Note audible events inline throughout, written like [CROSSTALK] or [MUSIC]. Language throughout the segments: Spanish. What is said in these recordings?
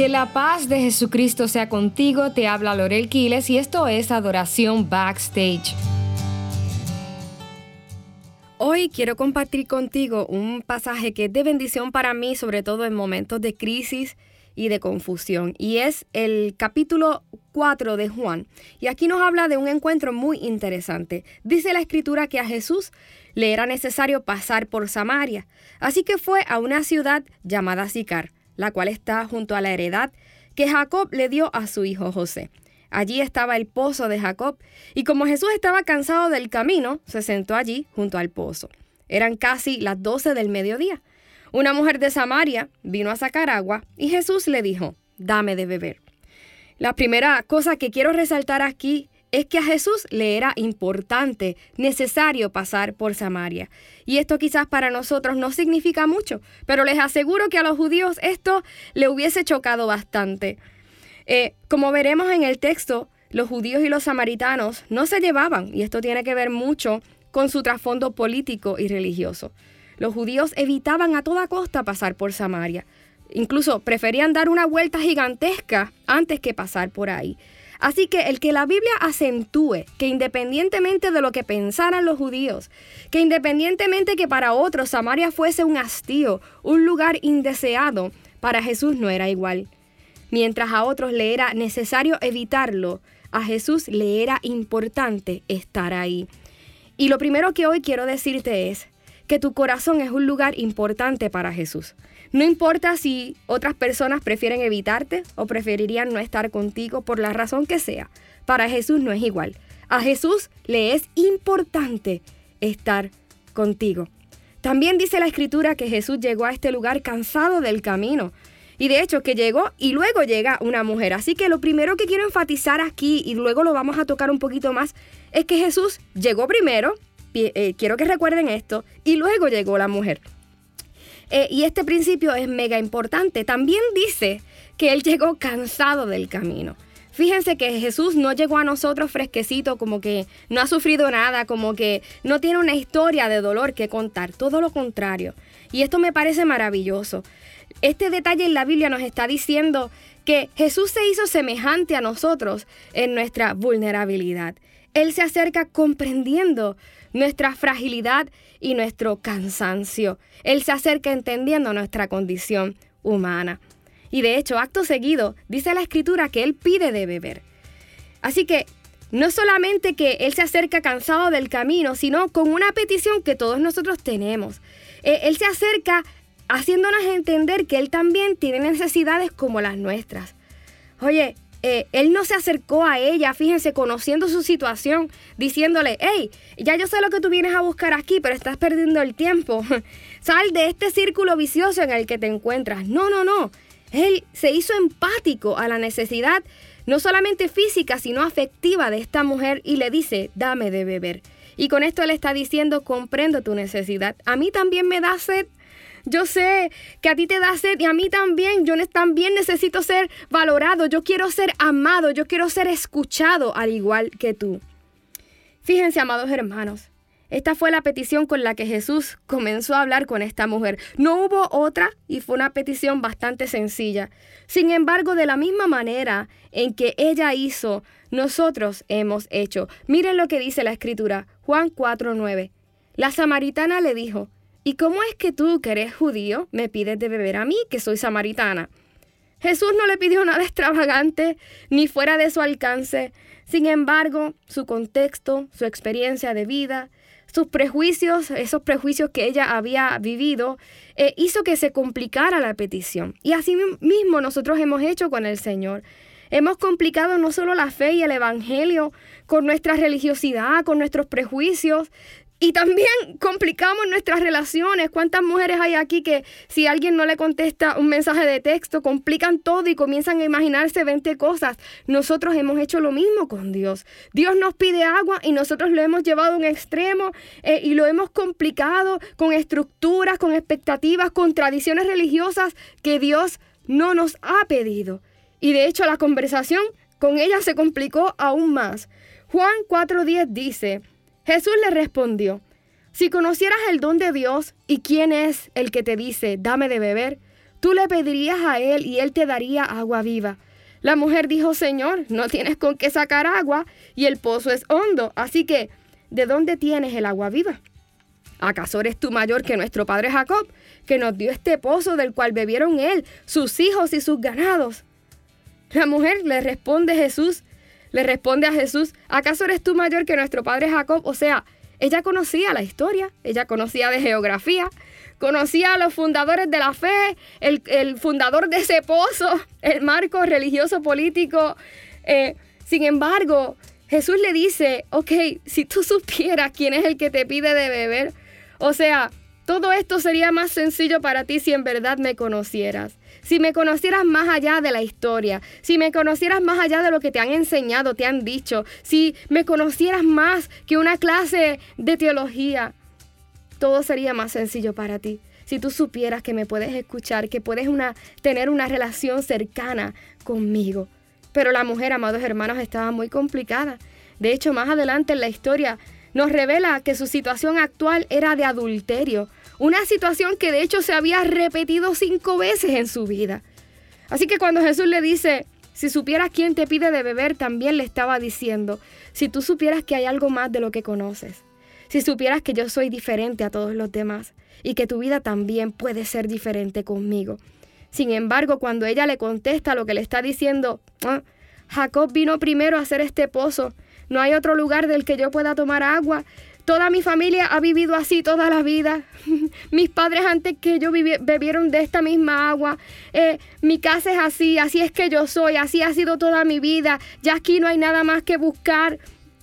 Que la paz de Jesucristo sea contigo, te habla Lorel Quiles y esto es Adoración Backstage. Hoy quiero compartir contigo un pasaje que es de bendición para mí, sobre todo en momentos de crisis y de confusión, y es el capítulo 4 de Juan. Y aquí nos habla de un encuentro muy interesante. Dice la escritura que a Jesús le era necesario pasar por Samaria, así que fue a una ciudad llamada Sicar la cual está junto a la heredad que Jacob le dio a su hijo José. Allí estaba el pozo de Jacob, y como Jesús estaba cansado del camino, se sentó allí junto al pozo. Eran casi las doce del mediodía. Una mujer de Samaria vino a sacar agua y Jesús le dijo, dame de beber. La primera cosa que quiero resaltar aquí es que a Jesús le era importante, necesario pasar por Samaria. Y esto quizás para nosotros no significa mucho, pero les aseguro que a los judíos esto le hubiese chocado bastante. Eh, como veremos en el texto, los judíos y los samaritanos no se llevaban, y esto tiene que ver mucho con su trasfondo político y religioso. Los judíos evitaban a toda costa pasar por Samaria. Incluso preferían dar una vuelta gigantesca antes que pasar por ahí. Así que el que la Biblia acentúe que independientemente de lo que pensaran los judíos, que independientemente que para otros Samaria fuese un hastío, un lugar indeseado, para Jesús no era igual. Mientras a otros le era necesario evitarlo, a Jesús le era importante estar ahí. Y lo primero que hoy quiero decirte es que tu corazón es un lugar importante para Jesús. No importa si otras personas prefieren evitarte o preferirían no estar contigo por la razón que sea. Para Jesús no es igual. A Jesús le es importante estar contigo. También dice la escritura que Jesús llegó a este lugar cansado del camino. Y de hecho que llegó y luego llega una mujer. Así que lo primero que quiero enfatizar aquí y luego lo vamos a tocar un poquito más es que Jesús llegó primero, eh, quiero que recuerden esto, y luego llegó la mujer. Eh, y este principio es mega importante. También dice que Él llegó cansado del camino. Fíjense que Jesús no llegó a nosotros fresquecito, como que no ha sufrido nada, como que no tiene una historia de dolor que contar, todo lo contrario. Y esto me parece maravilloso. Este detalle en la Biblia nos está diciendo que Jesús se hizo semejante a nosotros en nuestra vulnerabilidad. Él se acerca comprendiendo nuestra fragilidad y nuestro cansancio. Él se acerca entendiendo nuestra condición humana. Y de hecho, acto seguido, dice la escritura que Él pide de beber. Así que no solamente que Él se acerca cansado del camino, sino con una petición que todos nosotros tenemos. Eh, él se acerca haciéndonos entender que Él también tiene necesidades como las nuestras. Oye, eh, él no se acercó a ella, fíjense, conociendo su situación, diciéndole, hey, ya yo sé lo que tú vienes a buscar aquí, pero estás perdiendo el tiempo. [LAUGHS] Sal de este círculo vicioso en el que te encuentras. No, no, no. Él se hizo empático a la necesidad, no solamente física, sino afectiva de esta mujer y le dice, dame de beber. Y con esto él está diciendo, comprendo tu necesidad. A mí también me da sed. Yo sé que a ti te da sed y a mí también. Yo también necesito ser valorado. Yo quiero ser amado. Yo quiero ser escuchado al igual que tú. Fíjense, amados hermanos. Esta fue la petición con la que Jesús comenzó a hablar con esta mujer. No hubo otra y fue una petición bastante sencilla. Sin embargo, de la misma manera en que ella hizo, nosotros hemos hecho. Miren lo que dice la escritura, Juan 4:9. La samaritana le dijo, ¿Y cómo es que tú, que eres judío, me pides de beber a mí, que soy samaritana? Jesús no le pidió nada [LAUGHS] extravagante ni fuera de su alcance. Sin embargo, su contexto, su experiencia de vida, sus prejuicios, esos prejuicios que ella había vivido, eh, hizo que se complicara la petición. Y así mismo nosotros hemos hecho con el Señor. Hemos complicado no solo la fe y el Evangelio con nuestra religiosidad, con nuestros prejuicios, y también complicamos nuestras relaciones. ¿Cuántas mujeres hay aquí que si alguien no le contesta un mensaje de texto, complican todo y comienzan a imaginarse 20 cosas? Nosotros hemos hecho lo mismo con Dios. Dios nos pide agua y nosotros lo hemos llevado a un extremo eh, y lo hemos complicado con estructuras, con expectativas, con tradiciones religiosas que Dios no nos ha pedido. Y de hecho la conversación con ella se complicó aún más. Juan 4.10 dice, Jesús le respondió, si conocieras el don de Dios y quién es el que te dice, dame de beber, tú le pedirías a él y él te daría agua viva. La mujer dijo, Señor, no tienes con qué sacar agua y el pozo es hondo, así que, ¿de dónde tienes el agua viva? ¿Acaso eres tú mayor que nuestro padre Jacob, que nos dio este pozo del cual bebieron él, sus hijos y sus ganados? La mujer le responde Jesús, le responde a Jesús, ¿acaso eres tú mayor que nuestro padre Jacob? O sea, ella conocía la historia, ella conocía de geografía, conocía a los fundadores de la fe, el, fundador de ese pozo, el marco religioso político. Eh, sin embargo, Jesús le dice, ok, si tú [LAUGHS] supieras quién es el que te pide de beber, o sea, todo esto sería más sencillo para ti si en verdad me conocieras. Si me conocieras más allá de la historia, si me conocieras más allá de lo que te han enseñado, te han dicho, si me conocieras más que una clase de teología, todo sería más sencillo para ti. Si tú supieras que me puedes escuchar, que puedes una, tener una relación cercana conmigo. Pero la mujer, amados hermanos, estaba muy complicada. De hecho, más adelante en la historia nos revela que su situación actual era de adulterio, una situación que de hecho se había repetido cinco veces en su vida. Así que cuando Jesús le dice, si supieras quién te pide de beber, también le estaba diciendo, si tú supieras que hay algo más de lo que conoces, si supieras que yo soy diferente a todos los demás y que tu vida también puede ser diferente conmigo. Sin embargo, cuando ella le contesta lo que le está diciendo, ah, Jacob vino primero a hacer este pozo, no hay otro lugar del que yo pueda tomar agua. Toda mi familia ha vivido así toda la vida. [LAUGHS] Mis padres antes que yo bebieron de esta misma agua. Eh, mi casa es así, así es que yo soy, así ha sido toda mi vida. Ya aquí no hay nada más que buscar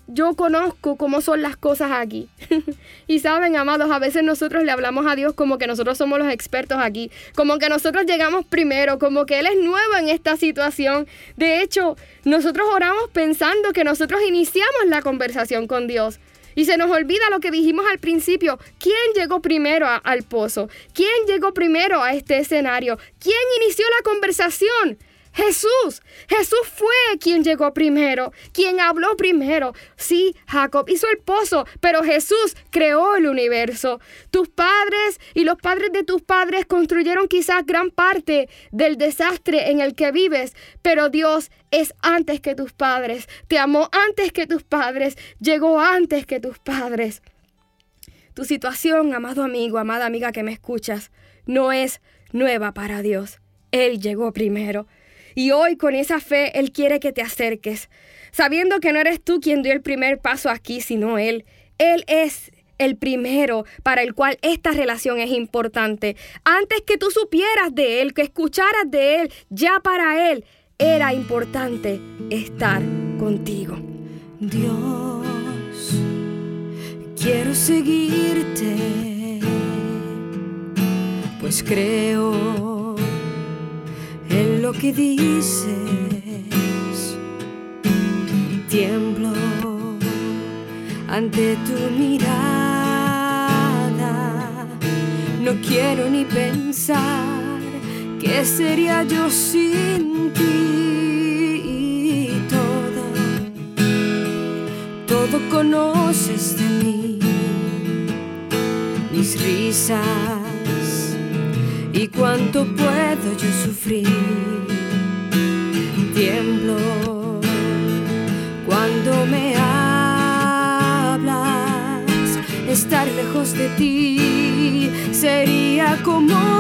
yo conozco cómo son las cosas aquí. [LAUGHS] y saben, amados, a veces nosotros le hablamos a Dios como que nosotros somos los expertos aquí, como que nosotros llegamos primero, como que Él es nuevo en esta situación. De hecho, nosotros oramos pensando que nosotros iniciamos la conversación con Dios. Y se nos olvida lo que dijimos al principio. ¿Quién llegó primero al pozo? ¿Quién llegó primero a este escenario? ¿Quién inició la conversación? Jesús. Jesús fue quien llegó primero, quien habló primero. Sí, Jacob hizo el pozo, pero Jesús creó el universo. Tus padres y los padres de tus padres construyeron quizás gran parte del desastre en el que vives, pero Dios es antes que tus padres, te amó antes que tus padres, llegó antes que tus padres. Tu situación, amado amigo, amada amiga que me escuchas, no es nueva para Dios. Él llegó primero. Y hoy con esa fe Él quiere que te acerques, sabiendo que no eres tú quien dio el primer paso aquí, sino Él. Él es el primero para el cual esta relación es importante. Antes que tú supieras de Él, que escucharas de Él, ya para Él era importante estar contigo. Dios, quiero seguirte, pues creo lo que dices. Tiemblo ante tu mirada. No quiero ni pensar qué sería yo sin ti. Todo, todo conoces de mí, mis risas y cuánto puedo yo sufrir. Tiemblo cuando me hablas, estar lejos de ti sería como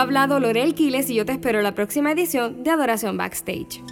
hablado Lorel Quiles y yo te espero en la próxima edición de Adoración Backstage.